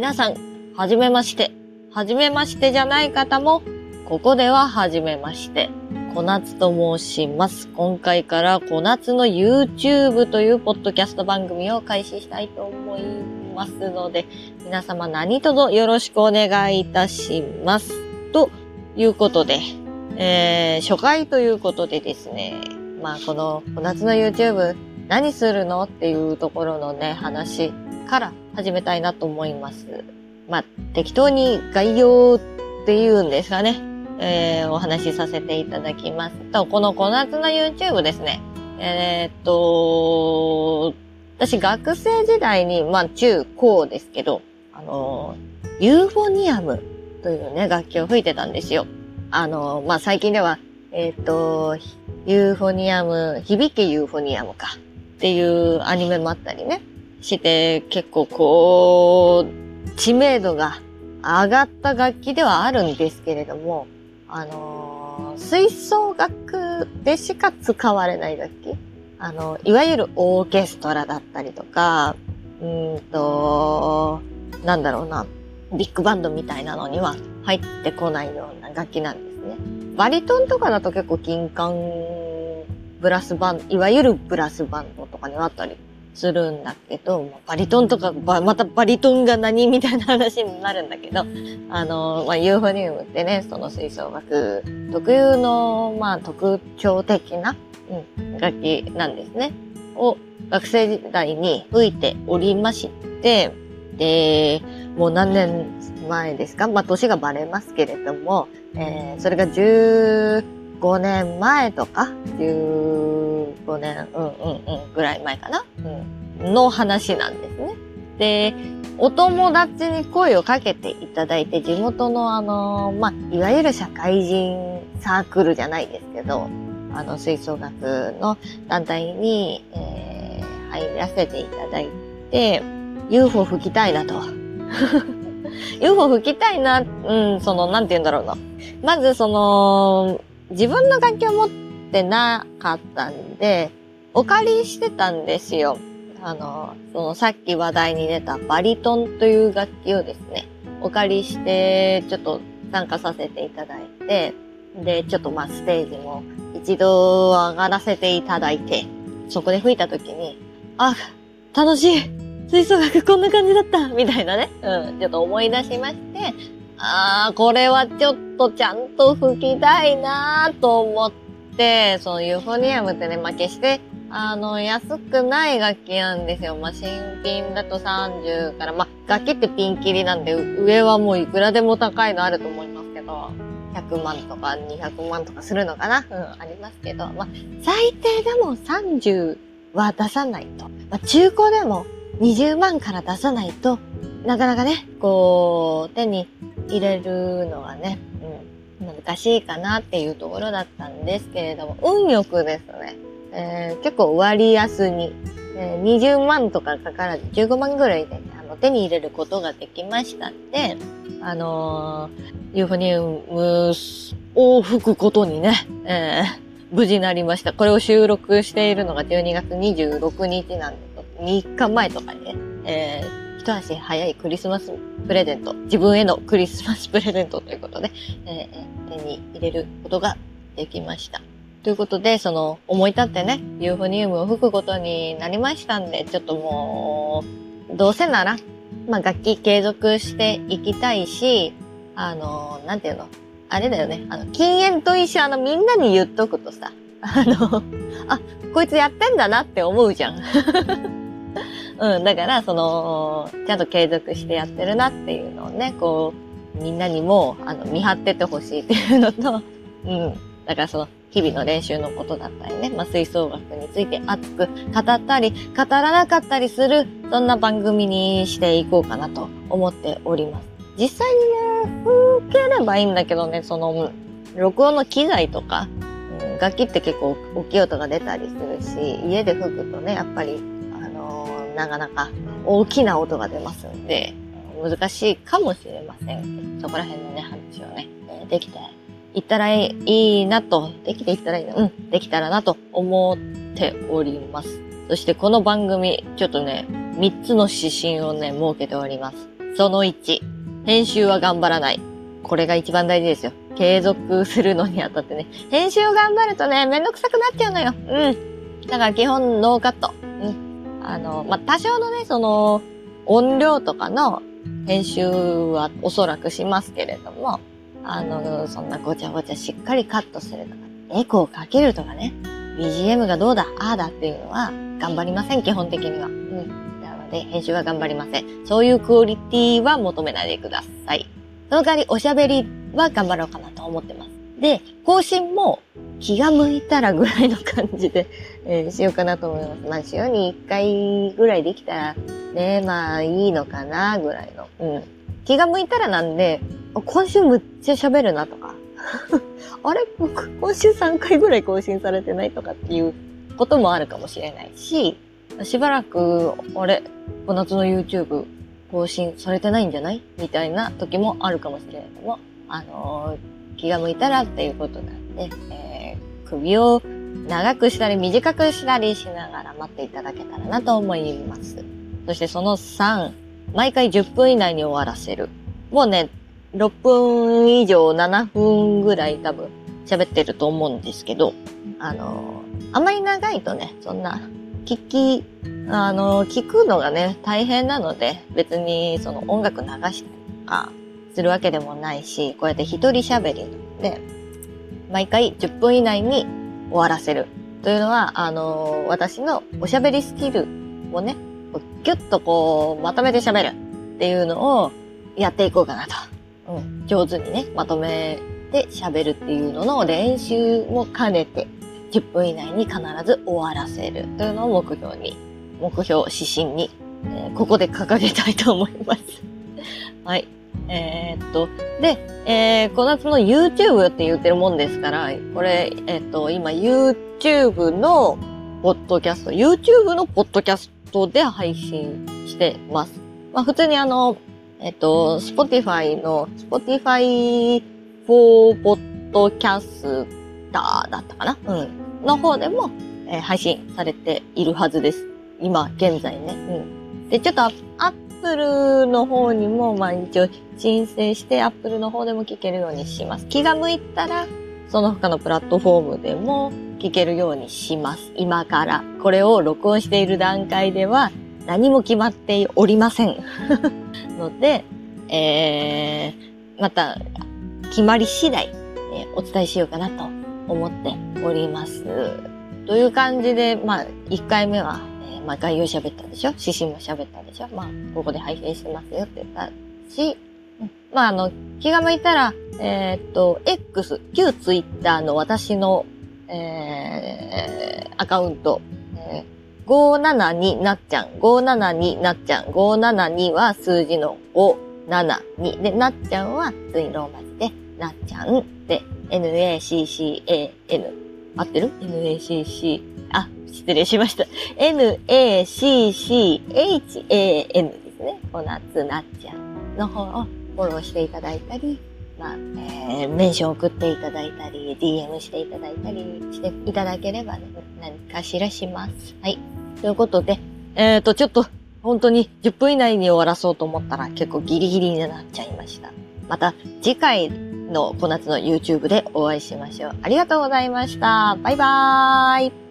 皆さん、はじめまして。はじめましてじゃない方も、ここでははじめまして。小夏と申します。今回から小夏の YouTube というポッドキャスト番組を開始したいと思いますので、皆様何卒よろしくお願いいたします。ということで、えー、初回ということでですね、まあこの小夏の YouTube 何するの？っていうところのね、話から始めたいなと思います。まあ、適当に概要っていうんですかね。えー、お話しさせていただきますと、この小夏の YouTube ですね。えー、っと、私学生時代に、まあ中高ですけど、あの、ユーフォニアムというね、楽器を吹いてたんですよ。あの、まあ最近では、えー、っと、ユーフォニアム、響けユーフォニアムかっていうアニメもあったりね。して、結構こう、知名度が上がった楽器ではあるんですけれども、あの、吹奏楽でしか使われない楽器あの、いわゆるオーケストラだったりとか、うんと、なんだろうな、ビッグバンドみたいなのには入ってこないような楽器なんですね。バリトンとかだと結構金管ブラスバンド、いわゆるブラスバンドとかにあったりするんだけど、バリトンとか、またバリトンが何みたいな話になるんだけど、あの、まあ、ユーフォニウムってね、その吹奏楽特有の、まあ、特徴的な、うん、楽器なんですね。を学生時代に吹いておりまして、で、もう何年前ですか？まあ、年がバレますけれども、えー、それが15年前とか、15年、うんうんうん、ぐらい前かな、うん、の話なんですね。で、お友達に声をかけていただいて、地元のあの、まあ、いわゆる社会人サークルじゃないですけど、あの、吹奏楽の団体に、えー、入らせていただいて、UFO 吹きたいなと。UFO 吹きたいな、うん、その、なんて言うんだろうな。まず、その、自分の楽器を持ってなかったんで、お借りしてたんですよ。あの、そのさっき話題に出たバリトンという楽器をですね、お借りして、ちょっと参加させていただいて、で、ちょっとまあステージも一度上がらせていただいて、そこで吹いた時に、あ、楽しい吹奏楽こんな感じだったみたいなね、うん、ちょっと思い出しまして、ああ、これはちょっとちゃんと吹きたいなと思って、そのユーフォニアムってね、まあ、決して、あの、安くない楽器なんですよ。まあ、新品だと30から、まあ、楽器ってピンキリなんで、上はもういくらでも高いのあると思いますけど、100万とか200万とかするのかな？うん、ありますけど、まあ、最低でも30は出さないと。まあ、中古でも20万から出さないと、なかなかね、こう、手に入れるのがね、難しいかなっていうところだったんですけれども、運よくですね、えー、結構割安に、えー、20万とかかからず15万ぐらいで、ね、あの手に入れることができましたんで、あのー、ユーフォニウムを吹くことにね、えー、無事なりました。これを収録しているのが12月26日なんで、3日前とかにね、えー一足早いクリスマスプレゼント、自分へのクリスマスプレゼントということで、えー、手に入れることができました。ということで、その、思い立ってね、ユーフォニウムを吹くことになりましたんで、ちょっともう、どうせなら、まあ、楽器継続していきたいし、あの、なんていうの、あれだよね、あの、禁煙と一緒、あの、みんなに言っとくとさ、あの、あ、こいつやってんだなって思うじゃん。うん、だから、その、ちゃんと継続してやってるなっていうのをね、こう、みんなにも、あの、見張っててほしいっていうのと、うん。だからその、日々の練習のことだったりね、まあ、吹奏楽について熱く語ったり、語らなかったりする、そんな番組にしていこうかなと思っております。実際にね、吹ければいいんだけどね、その、録音の機材とか、うん、楽器って結構大きい音が出たりするし、家で吹くとね、やっぱりなかなか大きな音が出ますんで、難しいかもしれませんそこら辺のね、話をね、できていったらいいなと、できていったらいいな、うん、できたらなと思っております。そしてこの番組、ちょっとね、3つの指針をね、設けております。その1、編集は頑張らない。これが一番大事ですよ。継続するのにあたってね。編集を頑張るとね、めんどくさくなっちゃうのよ。うん。だから基本ノーカット。あの、まあ、多少のね、その、音量とかの編集はおそらくしますけれども、あの、そんなごちゃごちゃしっかりカットするとか、エコーかけるとかね、BGM がどうだ、ああだっていうのは頑張りません、基本的には。うん。なので、編集は頑張りません。そういうクオリティは求めないでください。その代わり、おしゃべりは頑張ろうかなと思ってます。で、更新も気が向いたらぐらいの感じで、えー、しようかなと思います。まあ、週に1回ぐらいできたら、ね、まあ、いいのかな、ぐらいの。うん。気が向いたらなんで、今週むっちゃ喋るなとか、あれ？僕、今週3回ぐらい更新されてないとかっていうこともあるかもしれないし、しばらく、あれ、この夏の YouTube 更新されてないんじゃない？みたいな時もあるかもしれないけども、あのー、気が向いたらっていうことなんで、えー、首を長くしたり短くしたりしながら待っていただけたらなと思います。そしてその3、毎回10分以内に終わらせる。もうね、6分以上7分ぐらい多分喋ってると思うんですけど、あのー、あまり長いとね、そんな、聞き、あのー、聞くのがね、大変なので、別にその音楽流したりとか、するわけでもないし、こうやって一人喋りで、毎回10分以内に終わらせる。というのは、あのー、私のおしゃべりスキルをね、ギュッとこう、まとめて喋るっていうのをやっていこうかなと。うん、上手にね、まとめて喋るっていうのの練習も兼ねて、10分以内に必ず終わらせるというのを目標に、目標、指針に、えー、ここで掲げたいと思います。はい。えー、っと、で、えー、小夏の YouTube って言ってるもんですから、これ、えー、っと、今 YouTube のポッドキャスト、YouTube のポッドキャストで配信してます。まあ普通にあの、えっと、Spotify の Spotify for Podcaster だったかな？うん。の方でも、えー、配信されているはずです。今、現在ね。うん。で、ちょっとアップルの方にも、まあ一応申請してアップルの方でも聞けるようにします。気が向いたら、その他のプラットフォームでも聞けるようにします。今から。これを録音している段階では何も決まっておりません。ので、えー、また、決まり次第、え、お伝えしようかなと思っております。という感じで、まあ、1回目は、えー、まあ、概要喋ったでしょ？指針も喋ったでしょ？まあ、ここで配信してますよって言ったし、まあ、あの、気が向いたら、えー、っと、X、旧 Twitter の私の、えー、アカウント、えー、572なっちゃん、572なっちゃん、572は数字の572で、なっちゃんは普通にローマ字で、なっちゃんで、NACCAN。合ってる ?NACC、あ、失礼しました。NACCHAN ですね。小夏なっちゃんの方をフォローしていただいたり、まあ、えー、メンション送っていただいたり、DM していただいたりしていただければね、何かしらします。はい。ということで、えっ、ー、と、ちょっと、本当に10分以内に終わらそうと思ったら結構ギリギリになっちゃいました。また次回の小夏の YouTube でお会いしましょう。ありがとうございました。バイバーイ。